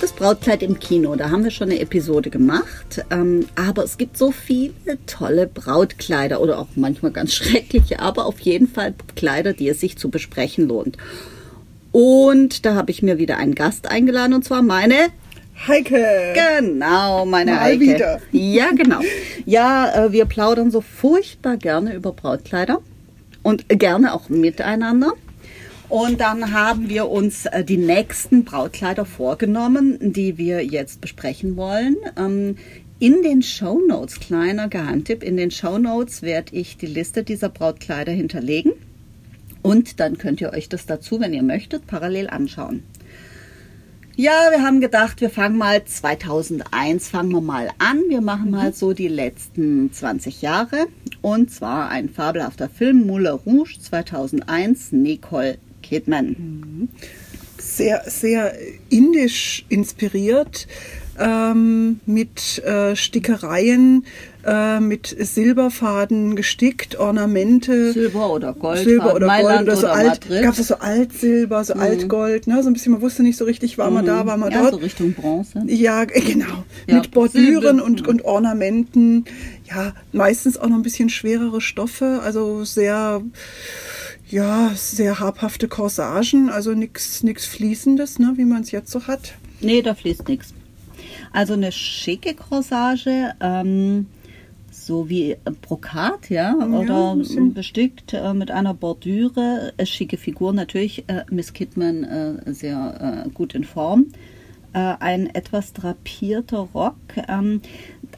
Das Brautkleid im Kino, da haben wir schon eine Episode gemacht. Ähm, aber es gibt so viele tolle Brautkleider oder auch manchmal ganz schreckliche, aber auf jeden Fall Kleider, die es sich zu besprechen lohnt. Und da habe ich mir wieder einen Gast eingeladen und zwar meine Heike. Genau, meine Mal Heike. wieder. Ja, genau. Ja, äh, wir plaudern so furchtbar gerne über Brautkleider und gerne auch miteinander. Und dann haben wir uns äh, die nächsten Brautkleider vorgenommen, die wir jetzt besprechen wollen. Ähm, in den Show Notes, kleiner Geheimtipp, in den Show Notes werde ich die Liste dieser Brautkleider hinterlegen. Und dann könnt ihr euch das dazu, wenn ihr möchtet, parallel anschauen. Ja, wir haben gedacht, wir fangen mal 2001, fangen wir mal an. Wir machen mal so die letzten 20 Jahre. Und zwar ein fabelhafter Film, Moulin Rouge 2001, Nicole Kidman. Sehr, sehr indisch inspiriert. Ähm, mit äh, Stickereien, äh, mit Silberfaden gestickt, Ornamente. Silber oder Gold, Silber oder Mailand Gold oder so oder alt. Madrid. Gab es so Altsilber, so Altgold, ne? So ein bisschen, man wusste nicht so richtig, war man da, war man ja, dort. so Richtung Bronze. Ja, genau. Ja, Mit Bordüren Silber. und, und Ornamenten. Ja, meistens auch noch ein bisschen schwerere Stoffe, also sehr, ja, sehr habhafte Corsagen, also nichts nix Fließendes, ne, wie man es jetzt so hat. Nee, da fließt nichts. Also eine schicke Corsage, ähm, so wie Brokat, ja, oder bisschen. bestickt äh, mit einer Bordüre, äh, schicke Figur natürlich, äh, Miss Kidman äh, sehr äh, gut in Form. Äh, ein etwas drapierter Rock, ähm,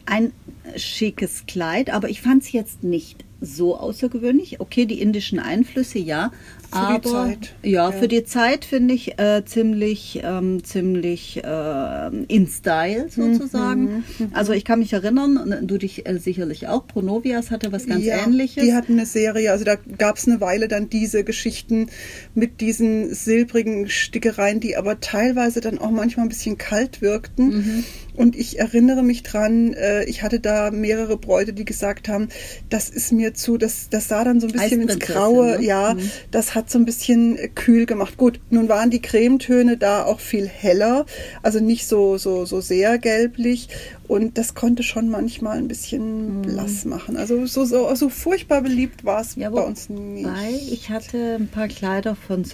ein schickes Kleid, aber ich fand es jetzt nicht so außergewöhnlich. Okay, die indischen Einflüsse, ja. die aber, Zeit, Ja, ja. für die Zeit finde ich äh, ziemlich, ähm, ziemlich äh, in Style sozusagen. Also ich kann mich erinnern, du dich äh, sicherlich auch, Pronovias hatte was ganz ja, ähnliches. Die hatten eine Serie, also da gab es eine Weile dann diese Geschichten mit diesen silbrigen Stickereien, die aber teilweise dann auch manchmal ein bisschen kalt wirkten. Mhm. Und ich erinnere mich dran, äh, ich hatte da mehrere Bräute, die gesagt haben, das ist mir zu, das, das sah dann so ein bisschen ins Graue, ne? ja, das hat so ein bisschen äh, kühl gemacht. Gut, nun waren die Cremetöne da auch viel heller, also nicht so, so, so sehr gelblich. Und das konnte schon manchmal ein bisschen blass machen. Also so, so, so furchtbar beliebt war es Ja, bei uns nicht. Ich hatte ein paar Kleider von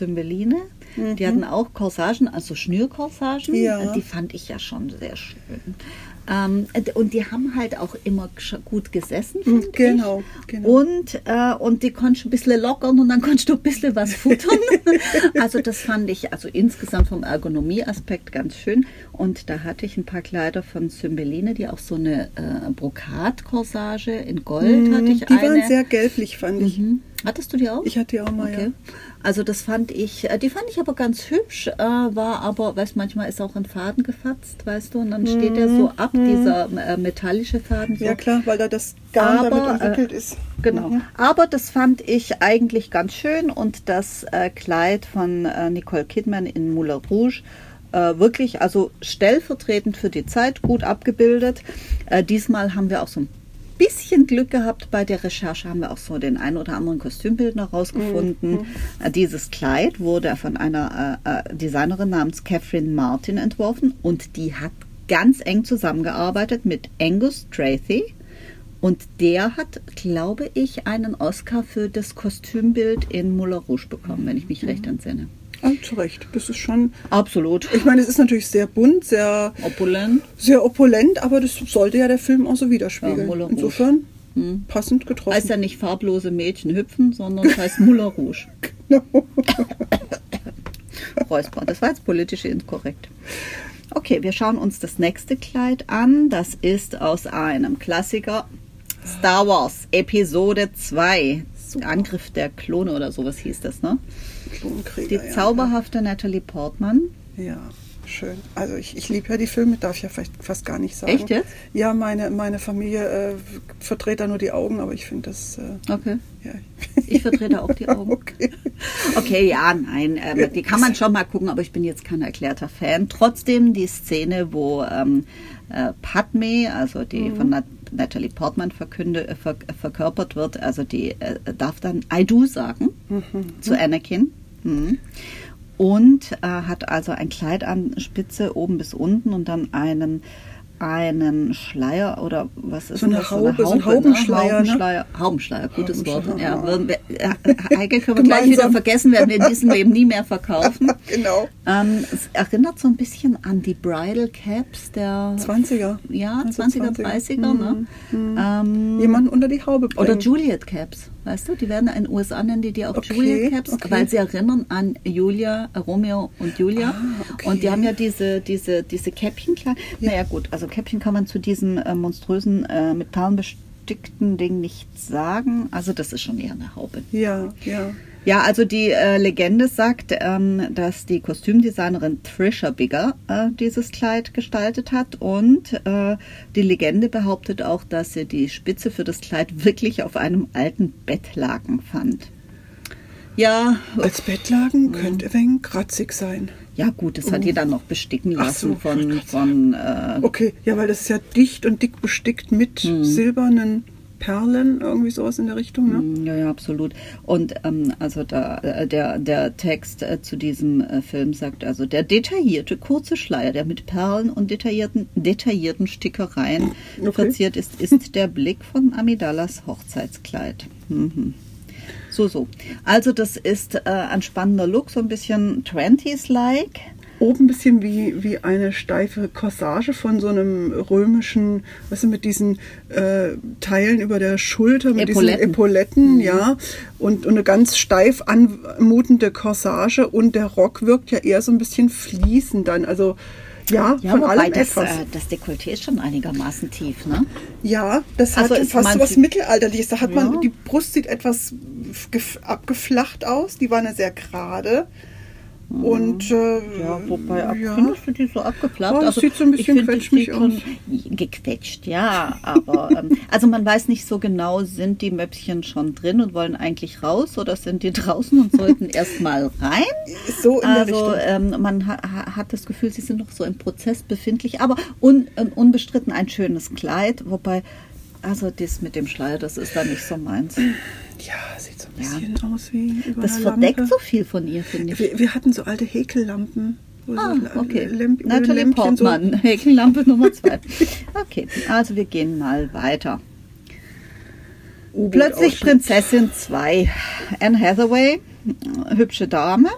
Cymbeline. Die hatten auch Corsagen, also Schnürcorsagen. Mhm. Ja. Die fand ich ja schon sehr schön. Ähm, und die haben halt auch immer gut gesessen, finde genau, ich. genau. Und, äh, und die konntest du ein bisschen lockern und dann konntest du ein bisschen was futtern. also das fand ich also insgesamt vom Ergonomieaspekt ganz schön. Und da hatte ich ein paar Kleider von Cymbeline, die auch so eine äh, Brokatcorsage in Gold hatte ich Mhm. die eine. waren sehr gelblich, fand ich. Mhm. Hattest du die auch? Ich hatte die auch mal, Okay. Also das fand ich, äh, die fand ich aber ganz hübsch, äh, war aber, weißt manchmal ist auch ein Faden gefasst, weißt du, und dann steht der so ab, dieser äh, metallische Faden. So. ja. Ja klar, weil da das Garn Aber, damit umwickelt äh, ist. Genau. Mhm. Aber das fand ich eigentlich ganz schön und das äh, Kleid von äh, Nicole Kidman in Moulin Rouge äh, wirklich, also stellvertretend für die Zeit, gut abgebildet. Äh, diesmal haben wir auch so ein bisschen Glück gehabt bei der Recherche, haben wir auch so den einen oder anderen Kostümbildner rausgefunden. Äh, dieses Kleid wurde von einer äh, äh, Designerin namens Catherine Martin entworfen und die hat ganz eng zusammengearbeitet mit Angus Tracy. Und der hat, glaube ich, einen Oscar für das Kostümbild in Moulin Rouge bekommen, wenn ich mich recht entsinne. Ah, zu Recht, das ist schon. Absolut. Ich meine, es ist natürlich sehr bunt, sehr, Opulent. sehr opulent, aber das sollte ja der Film auch so Ja, widerspiegeln. Rouge. Insofern Hm. passend getroffen. Heißt ja nicht farblose Mädchen hüpfen, sondern es heißt Moulin Rouge. Räusper. Das war jetzt politisch inkorrekt. Okay, wir schauen uns das nächste Kleid an. Das ist aus einem Klassiker Star Wars Episode 2. Angriff der Klone oder sowas hieß das, ne? Klonkrieger, Die ja. zauberhafte Natalie Portman. Ja. schön. Also ich, ich liebe ja die Filme, darf ich ja vielleicht fast gar nicht sagen. Echt jetzt? Ja, meine, meine Familie äh, verdreht da nur die Augen, aber ich finde das. Äh, Okay. ja. Ich vertrete auch die Augen. Okay. Okay, ja, nein, ähm, die kann man schon mal gucken, aber ich bin jetzt kein erklärter Fan. Trotzdem die Szene, wo ähm, äh, Padme, also die von Nat Natalie Portman verkünde, äh, ver verkörpert wird, also die äh, darf dann I do sagen zu Anakin. Mhm. Und äh, hat also ein Kleid an Spitze oben bis unten und dann einen einen Schleier oder was ist So eine das? Haube, so ein ne? Haubenschleier, ne? Haubenschleier, Haubenschleier, gutes Wort. Haubenschleier, Ja, ja. wir, äh, Heike können wir gleich wieder vergessen, werden wir in diesem Leben nie mehr verkaufen. Genau. Ähm, es erinnert so ein bisschen an die Bridal Caps der 20er. ja, Also 20er, 20er. 30er. Ne? Ähm, Jemanden unter die Haube bringen. oder Juliet Caps, weißt du? Die werden in den USA nennen die die auch Okay, Juliet Caps, okay. weil sie erinnern an Julia, äh, Romeo und Julia. Ah, okay. Und die haben ja diese, diese, diese Käppchen klar. Naja gut, also Käppchen kann man zu diesem äh, monströsen, äh, mit Perlen bestickten Ding nichts sagen. Also das ist schon eher eine Haube. Ja, ja. Ja, also die äh, Legende sagt, ähm, dass die Kostümdesignerin Trisha Bigger äh, dieses Kleid gestaltet hat und äh, die Legende behauptet auch, dass sie die Spitze für das Kleid wirklich auf einem alten Bettlaken fand. Ja, Als Bettlaken könnte ein wenig kratzig sein. ja gut, das hat die dann noch besticken lassen so, von, von äh, Okay, ja, weil das ist ja dicht und dick bestickt mit Hm. silbernen Perlen, irgendwie sowas in der Richtung, ne? Mm, Ja, ja, absolut. Und ähm, also da, äh, der, der Text äh, zu diesem äh, Film sagt also, der detaillierte kurze Schleier, der mit Perlen und detaillierten, detaillierten Stickereien Okay. verziert ist, ist der Blick von Amidallas Hochzeitskleid. Mhm. So, so. Also das ist äh, ein spannender Look, so ein bisschen 20s-like. Oben ein bisschen wie, wie eine steife Corsage von so einem römischen, was du, mit diesen äh, Teilen über der Schulter, mit Epauletten. diesen Epauletten, ja. Und, und eine ganz steif anmutende Corsage. Und der Rock wirkt ja eher so ein bisschen fließend dann. Also ja, Ja, von allem das, etwas. äh, das Dekolleté ist schon einigermaßen tief, ne? Ja, das hat Also ist fast so was Mittelalterliches. Da hat Ja. man, die Brust sieht etwas gef- abgeflacht aus. Die war eine sehr gerade. Und äh, Ja, wobei, ab, ja. findest du die so abgeklappt? Oh, das sieht so ein bisschen quetschmig sieht schon Gequetscht, ja. Aber, ähm, also man weiß nicht so genau, sind die Möpschen schon drin und wollen eigentlich raus oder sind die draußen und sollten erst mal rein? so in Also der Richtung. ähm, man ha ha- hat das Gefühl, sie sind noch so im Prozess befindlich, aber un un unbestritten ein schönes Kleid, wobei, also das mit dem Schleier, das ist da nicht so meins. Ja, ein bisschen aus wie über Das verdeckt Lampe. so viel von ihr, finde ich. Wir, wir hatten so alte Häkellampen. so Ah, okay. Lämp- Natalie Lämpchen so- Portman, Häkellampe Nummer zwei. Okay, also wir gehen mal weiter. Plötzlich. Prinzessin 2. Anne Hathaway, hübsche Dame,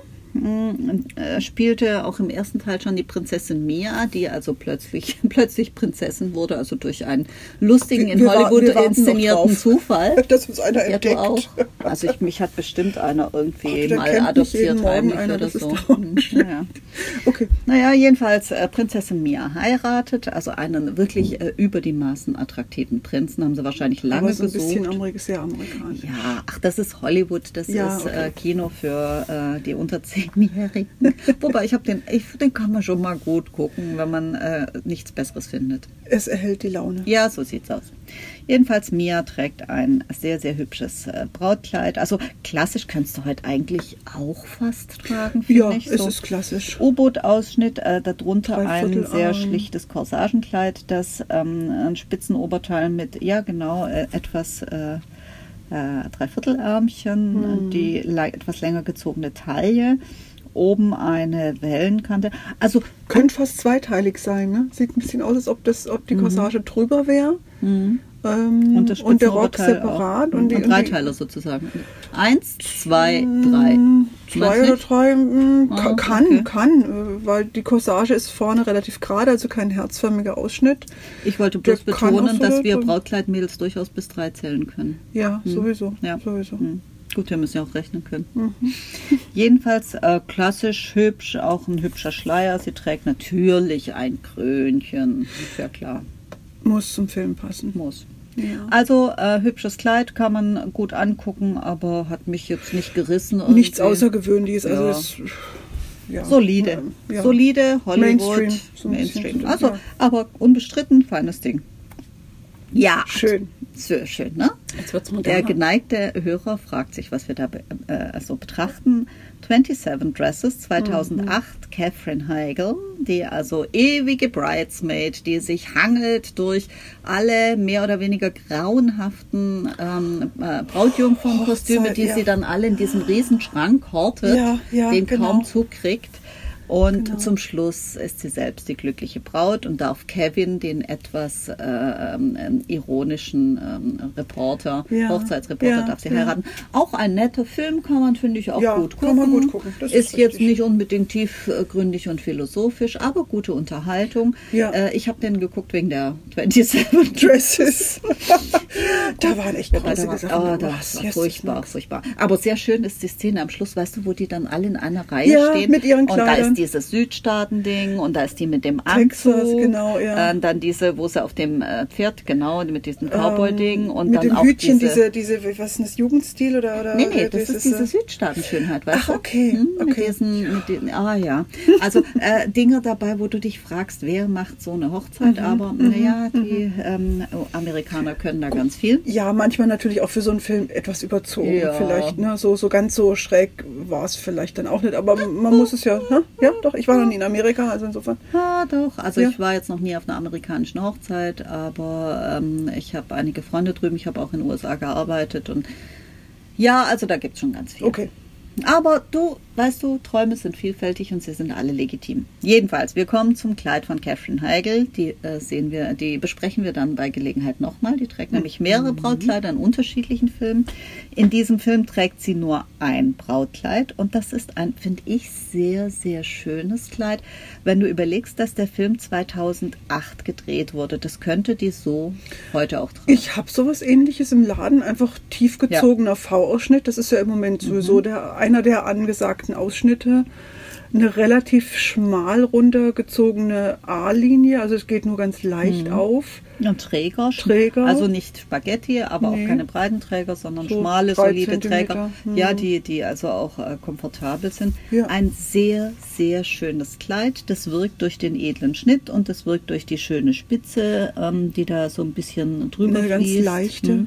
spielte auch im ersten Teil schon die Prinzessin Mia, die also plötzlich, plötzlich Prinzessin wurde, also durch einen lustigen, in wir Hollywood noch inszenierten. Zufall. Dass uns einer entdeckt. auch. Also ich, mich hat bestimmt einer irgendwie Ach, mal adoptiert heimlich einer, oder das ist so. Hm, ja. Okay. Naja, jedenfalls äh, Prinzessin Mia heiratet, also einen wirklich äh, über die Maßen attraktiven Prinzen haben sie wahrscheinlich lange Aber so ein gesucht. bisschen Amerik sehr amerikanisch. Ja, ach, das ist Hollywood, das Ja, ist okay. äh, Kino für äh, die unter zehnjährigen. Wobei ich habe den, ich, den kann man schon mal gut gucken, wenn man äh, nichts Besseres findet. Es erhält die Laune. Ja, so sieht's aus. Jedenfalls Mia trägt ein sehr, sehr hübsches äh, Brautkleid. Also klassisch kannst du heute eigentlich auch fast tragen, finde Ja, ich. es So ist klassisch. U-Boot-Ausschnitt, äh, darunter ein sehr schlichtes Corsagenkleid, das ähm, ein Spitzenoberteil mit, ja genau, äh, etwas äh, Dreiviertelärmchen, Hm. die etwas länger gezogene Taille, oben eine Wellenkante. Also Könnte fast zweiteilig sein, ne? Sieht ein bisschen aus, als ob, das, ob die Corsage drüber wäre. Ähm, und, das und der Rock separat. Und, die, und die- Dreiteiler sozusagen. Eins, zwei, drei. Mm, Zwei oder drei, mm, Ah, ka- kann, okay. kann, äh, weil die Corsage ist vorne relativ gerade, also kein herzförmiger Ausschnitt. Ich wollte bloß Der betonen, dass da wir. Brautkleidmädels durchaus bis drei zählen können. Ja, sowieso. Ja. sowieso. Hm. Gut, wir müssen ja auch rechnen können. Mhm. Jedenfalls äh, klassisch hübsch, auch ein hübscher Schleier. Sie trägt natürlich ein Krönchen. Ist ja klar, Muss zum Film passen. muss. Ja. Also äh, hübsches Kleid kann man gut angucken, aber hat mich jetzt nicht gerissen. Nichts irgendwie. Außergewöhnliches. Also Ja. es, ja. Solide. Solide Hollywood. Mainstream, so Mainstream. Also, aber unbestritten, feines Ding. Ja. Schön. Schön, ne? Der geneigte Hörer fragt sich, was wir da äh, so betrachten. 27 Dresses 2008, Catherine Heigl, die also ewige Bridesmaid, die sich hangelt durch alle mehr oder weniger grauenhaften ähm, äh, Brautjungfernkostüme, die ja. sie dann alle in diesem riesen Schrank hortet, Ja, ja, den genau. kaum zukriegt. Und Genau. zum Schluss ist sie selbst die glückliche Braut und darf Kevin, den etwas äh, ironischen ähm, Reporter, Ja, Hochzeitsreporter, ja, darf sie ja. heiraten. Auch ein netter Film kann man, finde ich, auch gut gucken. kann man gut gucken, das ist ist jetzt nicht unbedingt tiefgründig und philosophisch, aber gute Unterhaltung. Ja. Äh, ich habe den geguckt wegen der 27 Dresses. da waren echt Ja, da war, Sachen. oh, das war Yes, furchtbar, Max. furchtbar. Aber sehr schön ist die Szene am Schluss, weißt du, wo die dann alle in einer Reihe Ja, stehen. mit ihren Kleidern. Dieses Südstaaten-Ding und da ist die mit dem Anzug. Texas, genau, ja. Äh, dann diese, wo sie auf dem äh, Pferd, genau, mit diesem Cowboy-Ding. und Ähm, mit dann dem auch Hütchen, diese, diese, diese, was ist das, Jugendstil oder? oder Nee, nee, oder das ist diese Südstaaten-Schönheit, weißt Ach, du? okay, Hm, Mit okay. diesen, mit den, ah ja. Also äh, Dinge dabei, wo du dich fragst, wer macht so eine Hochzeit, Mhm, aber naja, die ähm, Amerikaner können da ganz viel. Ja, manchmal natürlich auch für so einen Film etwas überzogen. Ja. Vielleicht, ne? So, so ganz so schräg war es vielleicht dann auch nicht. Aber man muss es ja, ne? Ja, doch, ich war noch nie in Amerika, also insofern. Ja, doch. Also Ja. ich war jetzt noch nie auf einer amerikanischen Hochzeit, aber ähm, ich habe einige Freunde drüben. Ich habe auch in den USA gearbeitet und ja, also da gibt es schon ganz viel. Okay. Aber du, weißt du, Träume sind vielfältig und sie sind alle legitim. Jedenfalls, wir kommen zum Kleid von Catherine Heigl. Die äh, sehen wir, die besprechen wir dann bei Gelegenheit nochmal. Die trägt nämlich mehrere Brautkleider in unterschiedlichen Filmen. In diesem Film trägt sie nur ein Brautkleid und das ist ein, finde ich, sehr, sehr schönes Kleid. Wenn du überlegst, dass der Film 2008 gedreht wurde, das könnte die so heute auch tragen. Ich habe sowas ähnliches im Laden, einfach tiefgezogener V-Ausschnitt. Das ist ja im Moment Mhm. sowieso der, einer der angesagten Ausschnitte. Eine relativ schmal runtergezogene A-Linie, also es geht nur ganz leicht auf. Und Träger, Träger. also nicht Spaghetti, aber Nee. auch keine breiten Träger, sondern So schmale, solide Zentimeter. Träger. Mhm. Ja, die, die also auch äh, komfortabel sind. Ja. Ein sehr, sehr schönes Kleid. Das wirkt durch den edlen Schnitt und das wirkt durch die schöne Spitze, ähm, die da so ein bisschen drüber Eine ganz fließt. leichte. Mhm.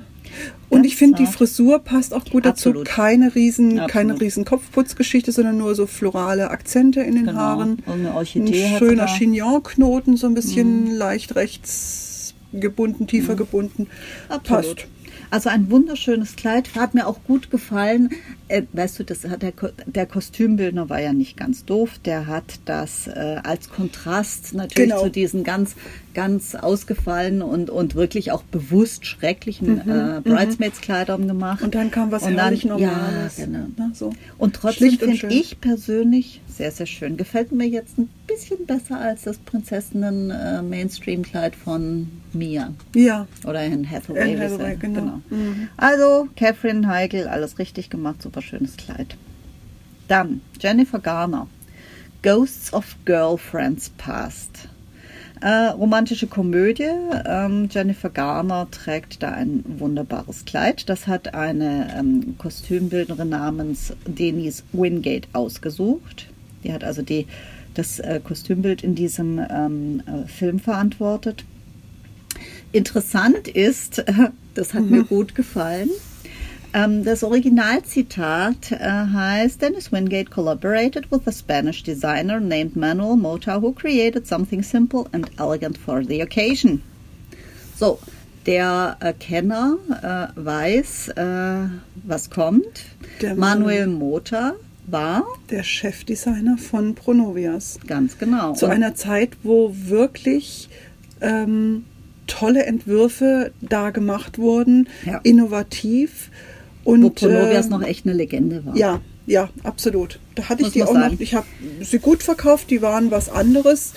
Und ich finde, die. Frisur passt auch gut dazu. Absolut. Keine riesen, Absolut. keine riesen Kopfputzgeschichte, sondern nur so florale Akzente in den Genau. Haaren. Und eine Orchidee Ein schöner. Chignon-Knoten, so ein bisschen leicht rechts gebunden, tiefer gebunden. Mhm. Absolut. Passt. Also ein wunderschönes Kleid, hat mir auch gut gefallen. Äh, weißt du, das hat der, der Kostümbildner war ja nicht ganz doof. Der hat das äh, als Kontrast natürlich Genau. zu diesen ganz, ganz ausgefallenen und, und wirklich auch bewusst schrecklichen äh, Bridesmaids-Kleidern gemacht. Mhm, Und dann kam was Und dann- Normales. Ja, genau. Ne, so. Und trotzdem finde ich persönlich sehr, sehr schön. Gefällt mir jetzt ein bisschen besser als das Prinzessinnen-Mainstream-Kleid von Mia. Ja, Oder Anne Hathaway. Sie- Hathaway, genau. Mhm. Also, Catherine Heigl, alles richtig gemacht, super schönes Kleid. Dann Jennifer Garner, Ghosts of Girlfriends Past. Äh, romantische Komödie. Ähm, Jennifer Garner trägt da ein wunderbares Kleid. Das hat eine ähm, Kostümbildnerin namens Denise Wingate ausgesucht. Die hat also die, das äh, Kostümbild in diesem ähm, äh, Film verantwortet. Interessant ist, das hat mir gut gefallen, ähm, das Originalzitat äh, heißt, Dennis Wingate collaborated with a Spanish designer named Manuel Mota, who created something simple and elegant for the occasion. So, der äh, Kenner äh, weiß, äh, was kommt. Der Manuel Mota war der Chefdesigner von Pronovias. ganz genau. Zu Und- einer Zeit, wo wirklich ähm, tolle Entwürfe da gemacht wurden, Ja. innovativ. Und, wo Pronovias äh, noch echt eine Legende war. Ja, ja, absolut. Da hatte ich Muss die man auch sagen. noch. Ich habe sie gut verkauft, die waren was anderes.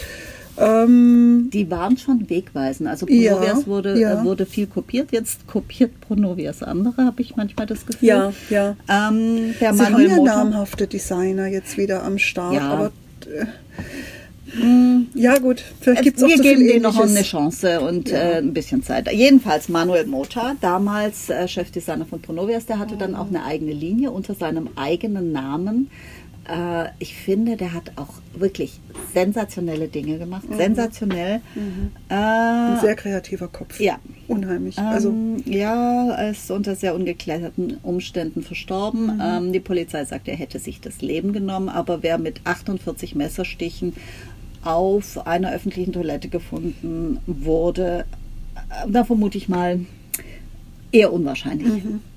Ähm, Die waren schon wegweisend. Also Ja, Pronovias wurde, ja. äh, wurde viel kopiert. Jetzt kopiert Pronovias andere, habe ich manchmal das Gefühl. ja, ja. Ähm, der Sie Manuel haben ja namhafte Designer jetzt wieder am Start, Ja. aber äh, mh, ja gut, vielleicht gibt es auch wir so geben denen noch eine Chance und Ja. äh, ein bisschen Zeit. Jedenfalls Manuel Mota, damals äh, Chefdesigner von Pronovias, der hatte dann auch eine eigene Linie unter seinem eigenen Namen äh, ich finde, der hat auch wirklich sensationelle Dinge gemacht. Sensationell. Ein Äh, sehr kreativer Kopf. ja. Unheimlich. Ähm, also, ja, er ist unter sehr ungeklärten Umständen verstorben. Mhm. Ähm, die Polizei sagt, er hätte sich das Leben genommen, aber wer mit 48 Messerstichen auf einer öffentlichen Toilette gefunden wurde, äh, da vermute ich mal eher unwahrscheinlich.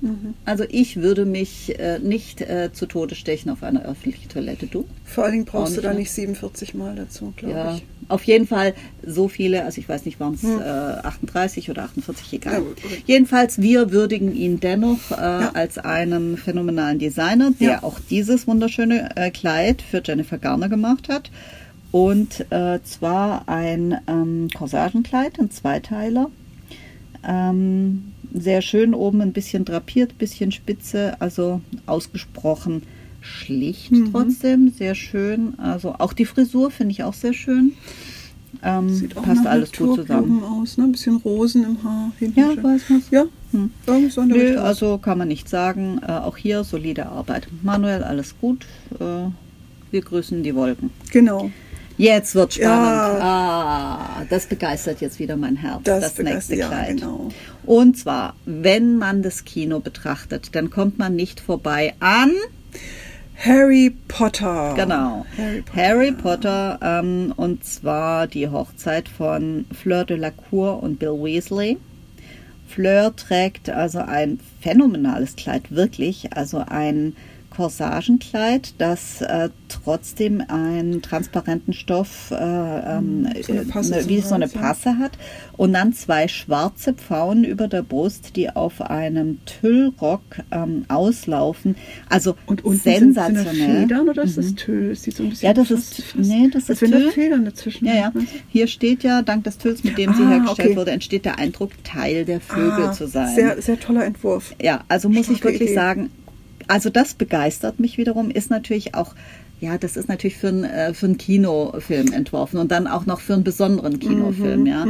Mhm, Also ich würde mich äh, nicht äh, zu Tode stechen auf einer öffentlichen Toilette. Du? vor allen Dingen brauchst du da nicht, nicht 47 Mal dazu, glaube Ja, ich. auf jeden Fall so viele, also ich weiß nicht, waren es äh, 38 oder 48, egal. Ja. Jedenfalls, wir würdigen ihn dennoch äh, als einen phänomenalen Designer, der Ja. auch dieses wunderschöne äh, Kleid für Jennifer Garner gemacht hat. Und äh, zwar ein ähm, Corsagenkleid, ein Zweiteiler. Ähm, sehr schön oben ein bisschen drapiert, bisschen spitze, also ausgesprochen schlicht Mhm. trotzdem, sehr schön. Also auch die Frisur finde ich auch sehr schön. Ähm, Sieht auch passt alles gut Naturblumen zusammen. aus, ne? Ein bisschen Rosen im Haar. Hinten Ja, weiß was. Ja, Hm. Nö, also kann man nicht sagen. Äh, auch hier solide Arbeit. Manuel, alles gut. Äh, wir grüßen die Wolken. Genau. Jetzt wird spannend. Ja. Ah, das begeistert jetzt wieder mein Herz. Das Das, nächste ja, Kleid. genau. Und zwar, wenn man das Kino betrachtet, dann kommt man nicht vorbei an. Harry Potter. Genau. Harry Potter. Harry Potter ähm, und zwar die Hochzeit von Fleur de la Cour und Bill Weasley. Fleur trägt also ein phänomenales Kleid, wirklich, also ein Corsagenkleid, das äh, trotzdem einen transparenten Stoff, äh, ähm, Hm, So eine äh, wie zum so eine. Passe hat und dann zwei schwarze Pfauen über der Brust, die auf einem Tüllrock ähm, auslaufen. Also Und unten sind, sind sensationell. Federn oder ist das Tüll? Das sieht so ein bisschen Ja, das fast- ist- fast- nee, das ist wenn da Tüll. Federn dazwischen Ja, ja. sind, ne? Hier steht ja, dank des Tülls, mit dem sie Ah, hergestellt okay. wurde, entsteht der Eindruck, Teil der Vögel Ah, zu sein. Sehr, sehr toller Entwurf. ja, also muss ich Starke wirklich Idee. sagen, also das begeistert mich wiederum, ist natürlich auch, ja, das ist natürlich für, ein, äh, für einen Kinofilm entworfen und dann auch noch für einen besonderen Kinofilm, Mhm, ja.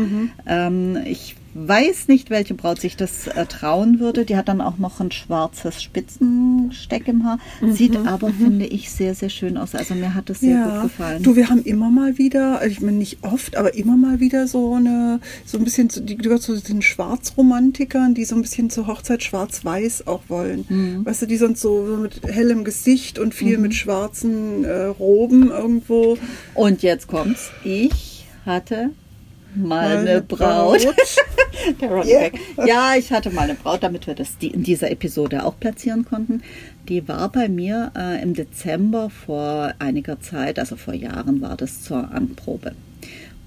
Ähm, ich weiß nicht, welche Braut sich das äh, trauen würde. Die hat dann auch noch ein schwarzes Spitzensteck im Haar. Sieht aber, finde ich, sehr, sehr schön aus. Also mir hat das sehr gut gefallen. Du, wir haben immer mal wieder, also ich meine nicht oft, aber immer mal wieder so eine, so ein bisschen, zu- die gehört zu den Schwarzromantikern, die so ein bisschen zur Hochzeit schwarz-weiß auch wollen. Mhm. Weißt du, die sind so, so mit hellem Gesicht und viel mit schwarzen äh, Roben irgendwo. Und jetzt kommt's. Ich hatte mal Mal eine eine Braut. Braut. Der Yeah. Ja, ich hatte mal eine Braut, damit wir das in dieser Episode auch platzieren konnten. Die war bei mir äh, im Dezember vor einiger Zeit, also vor Jahren war das zur Anprobe.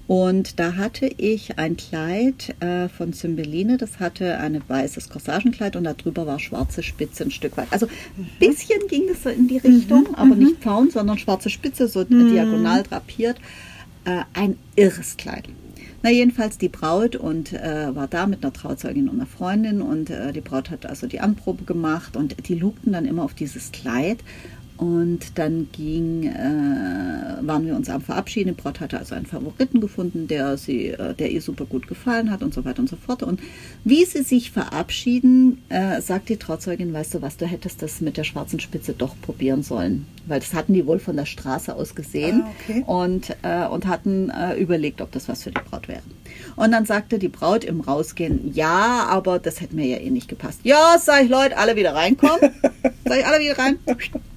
Und da hatte ich ein Kleid äh, von Cymbeline, das hatte ein weißes Corsagenkleid und darüber war schwarze Spitze ein Stück weit. Also ein bisschen ging es so in die Richtung, aber nicht Pfauen, sondern schwarze Spitze, so diagonal drapiert. Äh, ein irres Kleid. Na jedenfalls die Braut und äh, war da mit einer Trauzeugin und einer Freundin und äh, die Braut hat also die Anprobe gemacht und die lugten dann immer auf dieses Kleid und dann ging, äh, waren wir uns am Verabschieden. Die Braut hatte also einen Favoriten gefunden, der, sie, äh, der ihr super gut gefallen hat und so weiter und so fort. Und wie sie sich verabschieden, äh, sagt die Trauzeugin, weißt du was, du hättest das mit der schwarzen Spitze doch probieren sollen. Weil das hatten die wohl von der Straße aus gesehen Ah, okay. und, äh, und hatten äh, überlegt, ob das was für die Braut wäre. Und dann sagte die Braut im Rausgehen, ja, aber das hätte mir ja eh nicht gepasst. Ja, sag ich, Leute, alle wieder reinkommen. sag ich, alle wieder rein.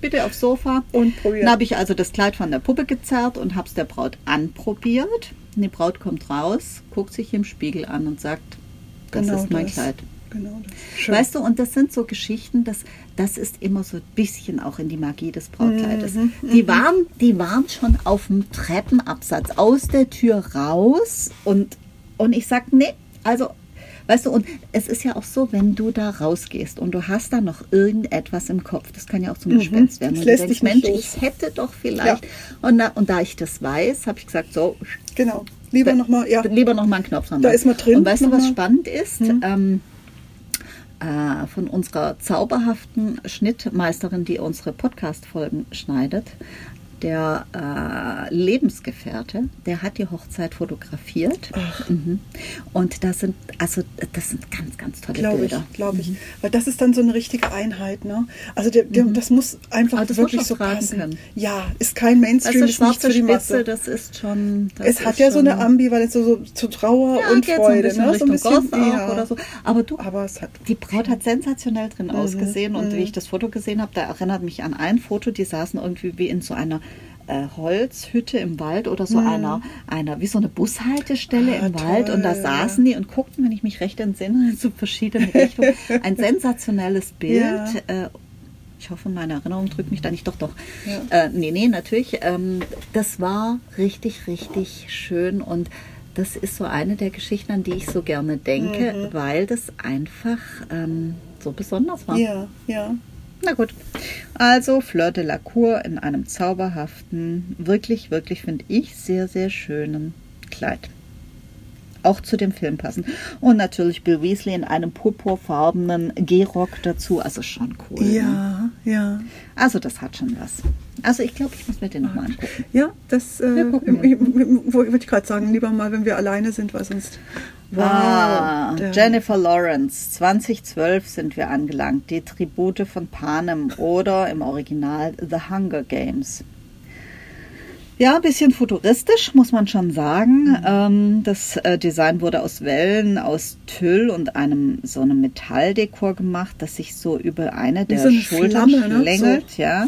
Bitte aufs Sofa. Und probieren. Dann habe ich also das Kleid von der Puppe gezerrt und habe es der Braut anprobiert. Und die Braut kommt raus, guckt sich im Spiegel an und sagt, das Genau ist mein das. Kleid. Genau. Weißt du, und das sind so Geschichten, das, das ist immer so ein bisschen auch in die Magie des Brautkleides. Mhm, Die, waren, die waren schon auf dem Treppenabsatz aus der Tür raus und, und ich sag, nee, also, weißt du, und es ist ja auch so, wenn du da rausgehst und du hast da noch irgendetwas im Kopf, das kann ja auch zum Gespenst werden. Mhm. Das Und du lässt denkst, Mensch, los. ich hätte doch vielleicht. Und, da, und da ich das weiß, habe ich gesagt, so, Genau. Lieber nochmal, ja. Lieber noch mal einen Knopf dran. Da ist man drin, Und weißt du, was nochmal. spannend ist? Ähm, äh, von unserer zauberhaften Schnittmeisterin, die unsere Podcast-Folgen schneidet, der äh, Lebensgefährte, der hat die Hochzeit fotografiert. Mhm. Und das sind, also das sind ganz, ganz tolle Glaube Bilder. ich, glaube ich. Weil das ist dann so eine richtige Einheit, ne? Also der, der, das muss einfach Aber das wirklich muss so passen. können. Ja, ist kein Mainstream, Also ist für die Spitze, Masse. das ist schon. Das Es ist hat ja so eine schon- Ambivalenz, so, so zu Trauer ja, und Freude, so ein bisschen ne? Richtung Goth auch ja. oder so. Aber du, Aber es hat Die Braut hat sensationell drin ausgesehen und wie ich das Foto gesehen habe, da erinnert mich an ein Foto, die saßen irgendwie wie in so einer äh, Holzhütte im Wald oder so einer, einer, wie so eine Bushaltestelle Ah, im Wald und da toll. saßen die und guckten, wenn ich mich recht entsinne, zu verschiedenen Richtungen. Ein sensationelles Bild. Ja. Äh, ich hoffe, meine Erinnerung drückt mich da nicht. Doch, doch. Ja. Äh, nee, nee, natürlich. Ähm, das war richtig, richtig schön und das ist so eine der Geschichten, an die ich so gerne denke, Mhm. weil das einfach ähm, so besonders war. ja, ja. Na gut. Also Fleur de la Cour in einem zauberhaften, wirklich, wirklich finde ich sehr, sehr schönen Kleid. Auch zu dem Film passen. Und natürlich Bill Weasley in einem purpurfarbenen Gehrock dazu. Also schon cool. Ne? Ja, ja. Also das hat schon was. Also ich glaube, ich muss mir den nochmal angucken. Ja, das äh, wollte ich gerade sagen, lieber mal, wenn wir alleine sind, weil sonst. Ah, der- Jennifer Lawrence, 2012 sind wir angelangt. Die Tribute von Panem oder im Original The Hunger Games. Ja, ein bisschen futuristisch, muss man schon sagen. Mhm. Ähm, das äh, Design wurde aus Wellen, aus Tüll und einem so einem Metalldekor gemacht, das sich so über eine der so eine Schultern Flamme, ne? schlängelt. Ja,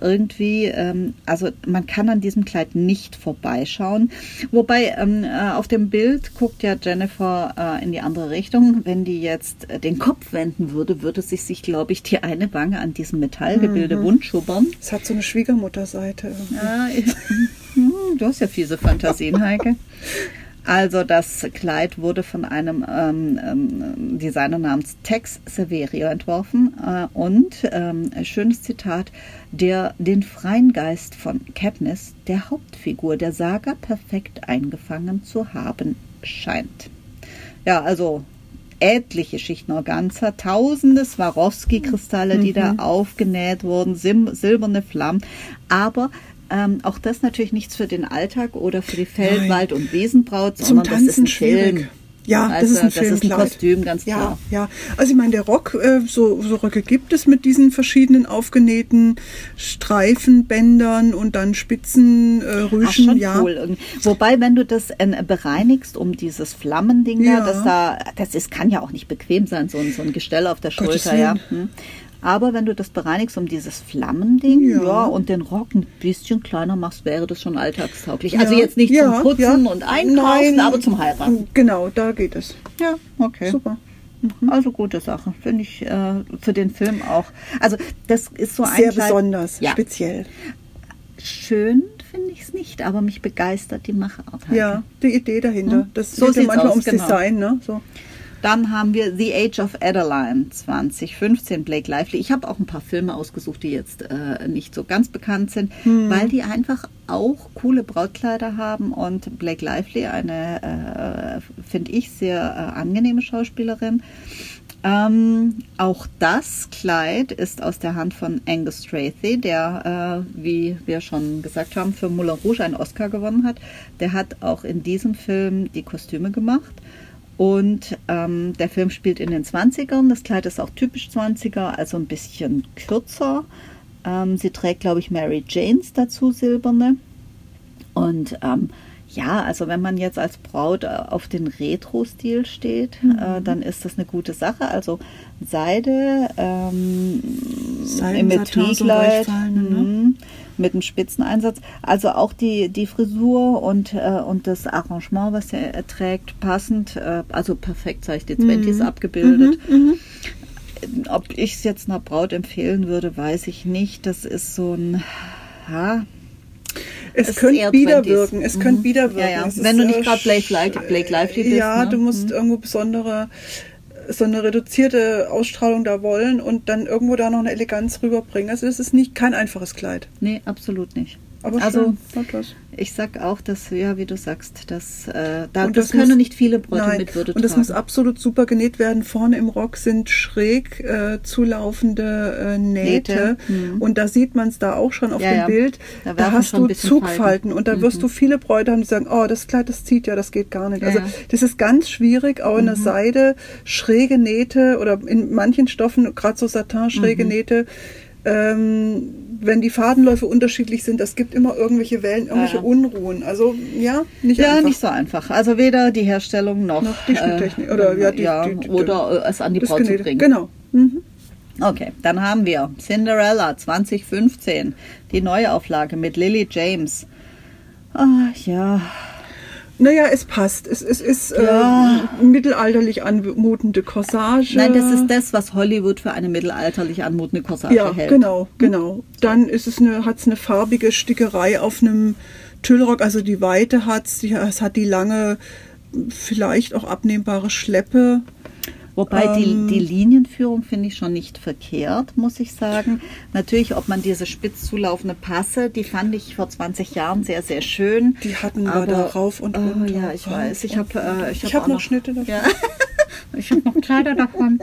irgendwie. Ähm, also man kann an diesem Kleid nicht vorbeischauen. Wobei ähm, äh, auf dem Bild guckt ja Jennifer äh, in die andere Richtung. Wenn die jetzt äh, den Kopf wenden würde, würde sich, sich glaube ich, die eine Wange an diesem Metallgebilde wundschubbern. Es hat so eine Schwiegermutterseite. irgendwie. Ja, ich- Hm, du hast ja fiese Fantasien, Heike. Also das Kleid wurde von einem ähm, ähm, Designer namens Tex Severio entworfen äh, und ähm, schönes Zitat, der den freien Geist von Katniss, der Hauptfigur der Saga, perfekt eingefangen zu haben scheint. Ja, also etliche Schichten Organza, tausende Swarovski-Kristalle, die da aufgenäht wurden, silberne Flammen, aber ähm, auch das natürlich nichts für den Alltag oder für die Feld-, Nein. Wald- und Wiesenbraut, Zum sondern das ist Tanzen ein schwierig. Film. Ja, das Also, ist ein das ist ein Filmkleid. Kostüm, ganz ja, klar. Ja, also ich meine, der Rock, äh, so, so Röcke gibt es mit diesen verschiedenen aufgenähten Streifenbändern und dann Spitzen, äh, Ach, Rüschen, schon ja. cool. Wobei, wenn du das äh, bereinigst um dieses Flammending Ja. da, das da, das ist, kann ja auch nicht bequem sein, so ein, so ein Gestell auf der Schulter, ja. Hm. Aber wenn du das bereinigst um dieses Flammending, ja. Ja. und den Rock ein bisschen kleiner machst, wäre das schon alltagstauglich. Also Ja, jetzt nicht ja, zum Putzen und Einkaufen, Nein, aber zum Heiraten. Genau, da geht es. Ja, okay. Super. Also gute Sache, finde ich äh, für den Film auch. Also das ist so ein Sehr Kleid- besonders, Ja, speziell. schön finde ich es nicht, aber mich begeistert die Machart. halt. Ja, die Idee dahinter. Hm. Das So geht ja manchmal aus, ums genau. Design, ne? So. Dann haben wir The Age of Adeline 2015, Blake Lively. Ich habe auch ein paar Filme ausgesucht, die jetzt äh, nicht so ganz bekannt sind, weil die einfach auch coole Brautkleider haben und Blake Lively, eine, äh, finde ich, sehr äh, angenehme Schauspielerin. Ähm, auch das Kleid ist aus der Hand von Angus Strathy, der, äh, wie wir schon gesagt haben, für Moulin Rouge einen Oscar gewonnen hat. Der hat auch in diesem Film die Kostüme gemacht. Und ähm, der Film spielt in den 20ern. Das Kleid ist auch typisch 20er, also ein bisschen kürzer. Ähm, sie trägt, glaube ich, Mary Janes dazu, silberne. Und ähm, ja, also wenn man jetzt als Braut äh, auf den Retro-Stil steht, äh, dann ist das eine gute Sache. Also Seide, ähm, Seiden, im Metallkleid, ne? Mhm, mit einem Spitzeneinsatz. Also auch die, die Frisur und, äh, und das Arrangement, was er trägt, passend, äh, also perfekt, sag ich, die Twenties abgebildet. Ob ich es jetzt einer Braut empfehlen würde, weiß ich nicht. Das ist so ein, ja, Es, Es könnte eher wieder 20s. wirken. Es Mhm. könnte wieder wirken. Ja, ja. Wenn du nicht gerade Blake Lively- Blake Lively bist, Ja, ne? du musst Mhm. irgendwo besondere, so eine reduzierte Ausstrahlung da wollen und dann irgendwo da noch eine Eleganz rüberbringen. Also das ist nicht kein einfaches Kleid. nee, absolut nicht. Aber Also. Ich sag auch, dass, ja, wie du sagst, dass, äh, da, Und das, das können muss- nicht viele Bräute Nein, mit Würde und das tragen. muss absolut super genäht werden. Vorne im Rock sind schräg äh, zulaufende äh, Nähte. Nähte, mhm. Und da sieht man es da auch schon auf Ja, dem ja. Bild. Da Da, hast du Zugfalten. Falten. Und da wirst Mhm. du viele Bräute haben, die sagen, oh, das Kleid, das zieht ja, das geht gar nicht. Ja, also das ist ganz schwierig, auch in der Seide schräge Nähte oder in manchen Stoffen, gerade so Satin, schräge Mhm. Nähte. Ähm, wenn die Fadenläufe unterschiedlich sind, das gibt immer irgendwelche Wellen, irgendwelche Ja. Unruhen. Also ja, nicht ja, einfach. nicht so einfach. Also weder die Herstellung noch, Noch die Schnitttechnik. Oder, ja, die- die- die- oder äh, es an die Braut zu Genähte. bringen. Genau. Mhm. Okay, dann haben wir Cinderella 2015, die Neuauflage mit Lily James. Ah, ja, Naja, es passt. Es, es ist Ja. äh, mittelalterlich anmutende Corsage. nein, das ist das, was Hollywood für eine mittelalterlich anmutende Corsage Ja, hält. genau, genau. Dann ist es eine, hat es eine farbige Stickerei auf einem Tüllrock, also die Weite hat es, es hat die lange, vielleicht auch abnehmbare Schleppe. Wobei Ähm. die, die Linienführung finde ich schon nicht verkehrt, muss ich sagen. Natürlich, ob man diese spitz zulaufende Passe, die fand ich vor 20 Jahren sehr, sehr schön. Die hatten wir Aber- da rauf und Oh, runter. ja, ich weiß. Ich habe äh, ich Ich hab auch noch Schnitte davon. Ja. ich habe noch Kleider davon.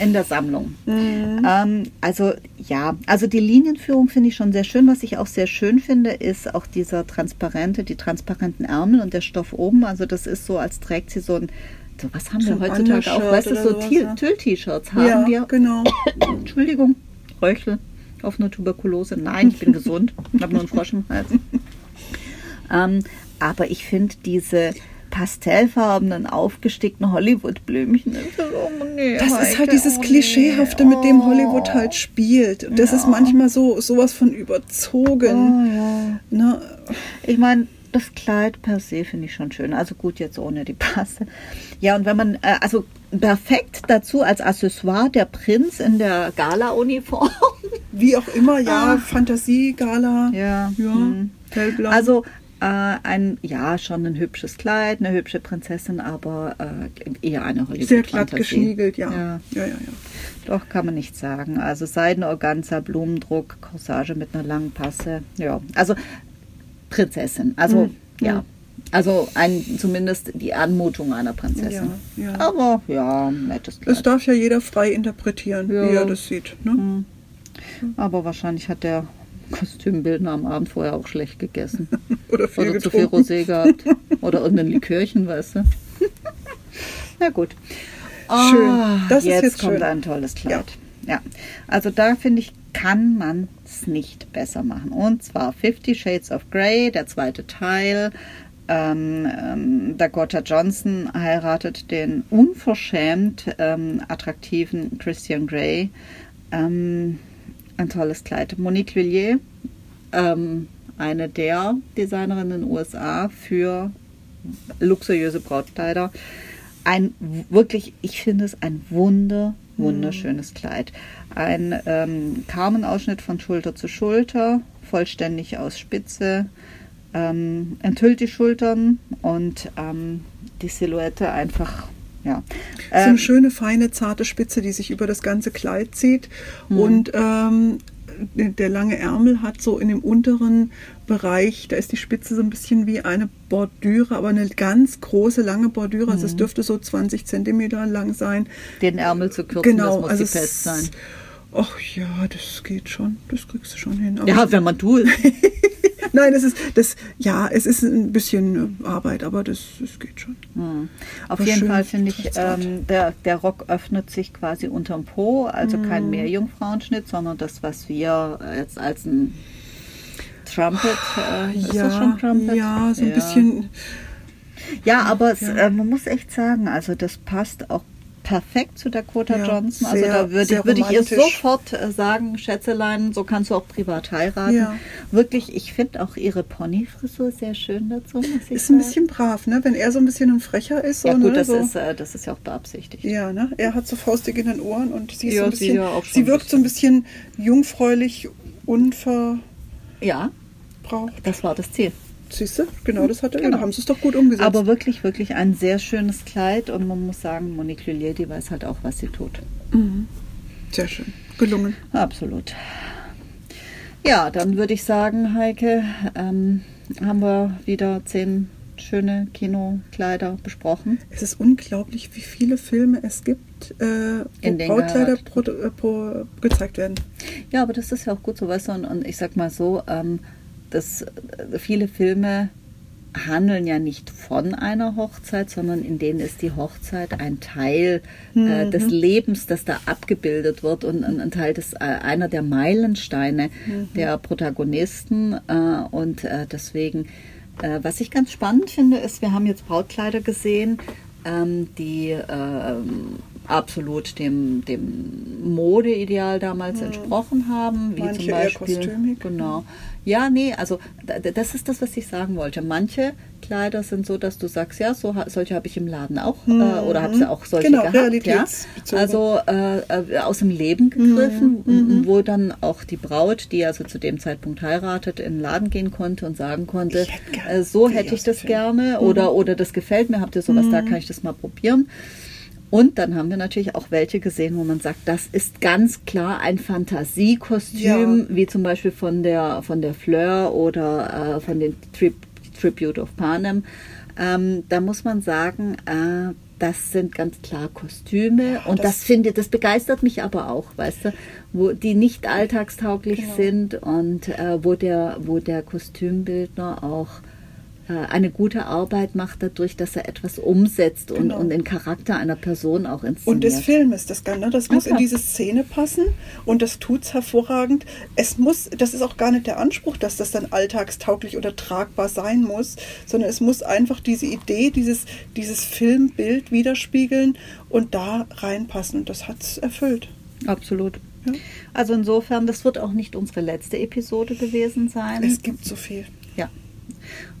In der Sammlung. Mhm. Ähm, also ja, also die Linienführung finde ich schon sehr schön. Was ich auch sehr schön finde, ist auch dieser transparente, die transparenten Ärmel und der Stoff oben. Also das ist so, als trägt sie so ein, so was haben So wir heutzutage auch, weißt du, so Til- ja. Tüll-T-Shirts haben Ja, wir. genau. Entschuldigung, Röchel auf eine Tuberkulose. Nein, ich bin gesund. Ich habe nur einen Frosch im Hals. Ähm, aber ich finde diese pastellfarbenen, aufgestickten Hollywood-Blümchen. das ist so- nee, Das ist Heike, halt dieses oh nee, Klischeehafte, mit dem oh. Hollywood halt spielt. Und Das ist manchmal so sowas von überzogen. Oh, ja. Ne? Ich meine, das Kleid per se finde ich schon schön. Also gut, jetzt ohne die Passe. Ja, und wenn man, äh, also perfekt dazu als Accessoire der Prinz in der Gala-Uniform. Wie auch immer, ja, Ah. Fantasie, Gala. Ja. ja hm. hellblau. Also äh, ein, ja, schon ein hübsches Kleid, eine hübsche Prinzessin, aber äh, eher eine hollywood sehr glatt geschniegelt, ja. ja. Ja, ja, ja. Doch, kann man nicht sagen. Also Seidenorganza, Blumendruck, Corsage mit einer langen Passe. Ja, also Prinzessin. Also, Mhm. ja. Also ein, zumindest die Anmutung einer Prinzessin. Ja, ja. Aber ja, nettes Das Kleid. darf ja jeder frei interpretieren, Ja. wie er das sieht. Ne? Aber wahrscheinlich hat der Kostümbildner am Abend vorher auch schlecht gegessen. Oder viel Oder zu viel. Rosé gehabt. Oder irgendein Likörchen, weißt du. Na gut. Schön. Ah, Das ist jetzt, jetzt kommt schön. ein tolles Kleid. Ja. Also da finde ich, kann man es nicht besser machen. Und zwar Fifty Shades of Grey, der zweite Teil. Ähm, ähm, Dakota Johnson heiratet den unverschämt ähm, attraktiven Christian Grey. Ähm, ein tolles Kleid. Monique Lullier, ähm, eine der Designerinnen in den USA für luxuriöse Brautkleider. Ein wirklich, ich finde es ein wunder, wunderschönes Kleid. Ein ähm, Carmen-Ausschnitt von Schulter zu Schulter, vollständig aus Spitze, ähm, enthüllt die Schultern und ähm, die Silhouette einfach, ja. So eine Ähm, schöne, feine, zarte Spitze, die sich über das ganze Kleid zieht. Mhm. Und ähm, der lange Ärmel hat so in dem unteren Bereich, da ist die Spitze so ein bisschen wie eine Bordüre, aber eine ganz große, lange Bordüre. Also Mhm. es dürfte so 20 Zentimeter lang sein. den Ärmel zu kürzen, genau, das muss also die Fest sein. Ach ja, das geht schon. Das kriegst du schon hin. Aber Ja, wenn man tut. Nein, das ist das. Ja, es ist ein bisschen äh, Arbeit, aber das, das geht schon. Hm. Auf Aber jeden schön Fall finde ich, ähm, der, der Rock öffnet sich quasi unterm Po, also Mhm. kein Meerjungfrauenschnitt, sondern das, was wir jetzt als ein Trumpet, äh, ist das schon Trumpet? ja, so ein bisschen. Ja, aber es, Ja. äh, man muss echt sagen, also das passt auch perfekt zu Dakota Ja, Johnson. Also sehr- da würde sehr ich, ihr sofort äh, sagen, Schätzelein, so kannst du auch privat heiraten. Ja. Wirklich, ich finde auch ihre Ponyfrisur sehr schön dazu, Ist ein bisschen brav, ne? Wenn er so ein bisschen ein Frecher ist. So, ja gut, ne? das, so. ist, äh, das ist ja auch beabsichtigt. Ja, ne? Er hat so faustig in den Ohren und sie ist Ja, so ein sie bisschen. ja auch schon sie wirkt so ein bisschen jungfräulich, unverbraucht. Ja, das war das Ziel. Siehst du? Genau, das hat er. Genau. Da haben sie es doch gut umgesetzt. Aber wirklich, wirklich ein sehr schönes Kleid und man muss sagen, Monique Lullier, die weiß halt auch, was sie tut. Sehr schön. Gelungen. Absolut. Ja, dann würde ich sagen, Heike, ähm, haben wir wieder zehn schöne Kinokleider besprochen. Es ist unglaublich, wie viele Filme es gibt, äh, wo Brautkleider pro, äh, pro, gezeigt werden. Ja, aber das ist ja auch gut so, weißt du, und, und ich sag mal so, ähm, dass äh, viele Filme handeln ja nicht von einer Hochzeit, sondern in denen ist die Hochzeit ein Teil äh, des Lebens, das da abgebildet wird und ein, Teil des, äh, einer der Meilensteine der Protagonisten. Äh, und äh, deswegen, äh, was ich ganz spannend finde, ist, wir haben jetzt Brautkleider gesehen, ähm, die ähm, absolut dem, dem Modeideal damals entsprochen haben, wie. Manche zum Beispiel. Genau. Ja, nee, also da- da- das ist das, was ich sagen wollte. Manche Kleider sind so, dass du sagst, ja, so solche habe ich im Laden auch äh, oder habe sie auch solche Genau, gehabt, ja. Also äh, äh, aus dem Leben gegriffen, wo dann auch die Braut, die also zu dem Zeitpunkt heiratet, in den Laden gehen konnte und sagen konnte, hätte äh, so hätte ich das gerne oder oder das gefällt mir, habt ihr sowas da, kann ich das mal probieren. Und dann haben wir natürlich auch welche gesehen, wo man sagt, das ist ganz klar ein Fantasiekostüm, wie zum Beispiel von der, von der Fleur oder äh, von den Tri Tribute of Panem. Ähm, da muss man sagen, äh, das sind ganz klar Kostüme und das, das- finde das begeistert mich aber auch, weißt du, wo die nicht alltagstauglich Genau. sind und äh, wo der wo der Kostümbildner auch eine gute Arbeit macht dadurch, dass er etwas umsetzt und, Genau. und den Charakter einer Person auch inszeniert. Und des Filmes, das, kann- ne, das muss in klar. diese Szene passen und das tut's hervorragend. Es muss, das ist auch gar nicht der Anspruch, dass das dann alltagstauglich oder tragbar sein muss, sondern es muss einfach diese Idee, dieses, dieses Filmbild widerspiegeln und da reinpassen. Und das hat's erfüllt. Absolut. Ja. Also insofern, das wird auch nicht unsere letzte Episode gewesen sein. Es gibt so viel. Ja.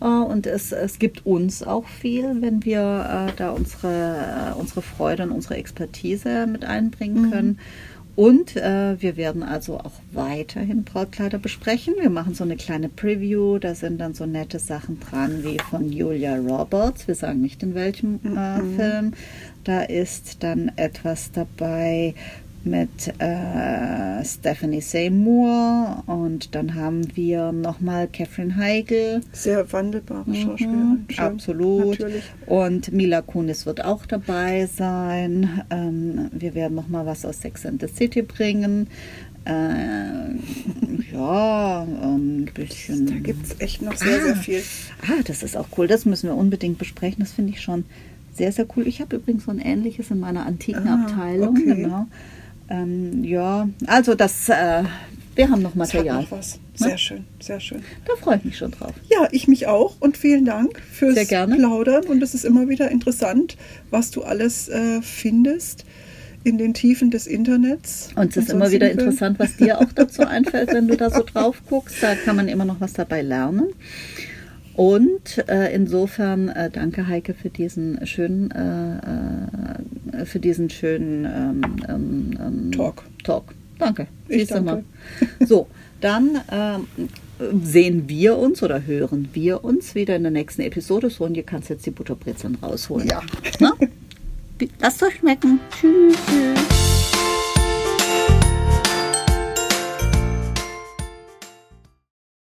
Äh, Und es, es gibt uns auch viel, wenn wir äh, da unsere, äh, unsere Freude und unsere Expertise mit einbringen können. Und äh, wir werden also auch weiterhin Brautkleider besprechen. Wir machen so eine kleine Preview. Da sind dann so nette Sachen dran wie von Julia Roberts. Wir sagen nicht in welchem äh, Film. Da ist dann etwas dabei mit äh, Stephanie Seymour und dann haben wir nochmal Catherine Heigl. Sehr wandelbare Mhm, Schauspielerin. Absolut. Natürlich. Und Mila Kunis wird auch dabei sein. Ähm, wir werden nochmal was aus Sex and the City bringen. Äh, ja, ein bisschen. Da gibt es echt noch sehr, sehr Ah. viel. Ah, das ist auch cool. Das müssen wir unbedingt besprechen. Das finde ich schon sehr, sehr cool. Ich habe übrigens so ein ähnliches in meiner antiken Ah, Abteilung. okay. Genau. Ähm, ja, also das, äh, wir haben noch Material. noch was. Sehr Ne? schön, sehr schön. Da freue ich mich schon drauf. Ja, ich mich auch und vielen Dank fürs. Plaudern. Und es ist immer wieder interessant, was du alles äh, findest in den Tiefen des Internets. Und es ist immer wieder interessant, was dir auch dazu einfällt, wenn du da so drauf guckst. Da kann man immer noch was dabei lernen. Und äh, insofern äh, danke Heike für diesen schönen, äh, äh, für diesen schönen ähm, ähm, ähm, Talk. Talk. Danke. Ich Siehst danke. mal. So, dann ähm, sehen wir uns oder hören wir uns wieder in der nächsten Episode. So, und ihr kannst jetzt die Butterbrezeln rausholen. Ja. Na? Lasst euch schmecken. Tschüss. tschüss.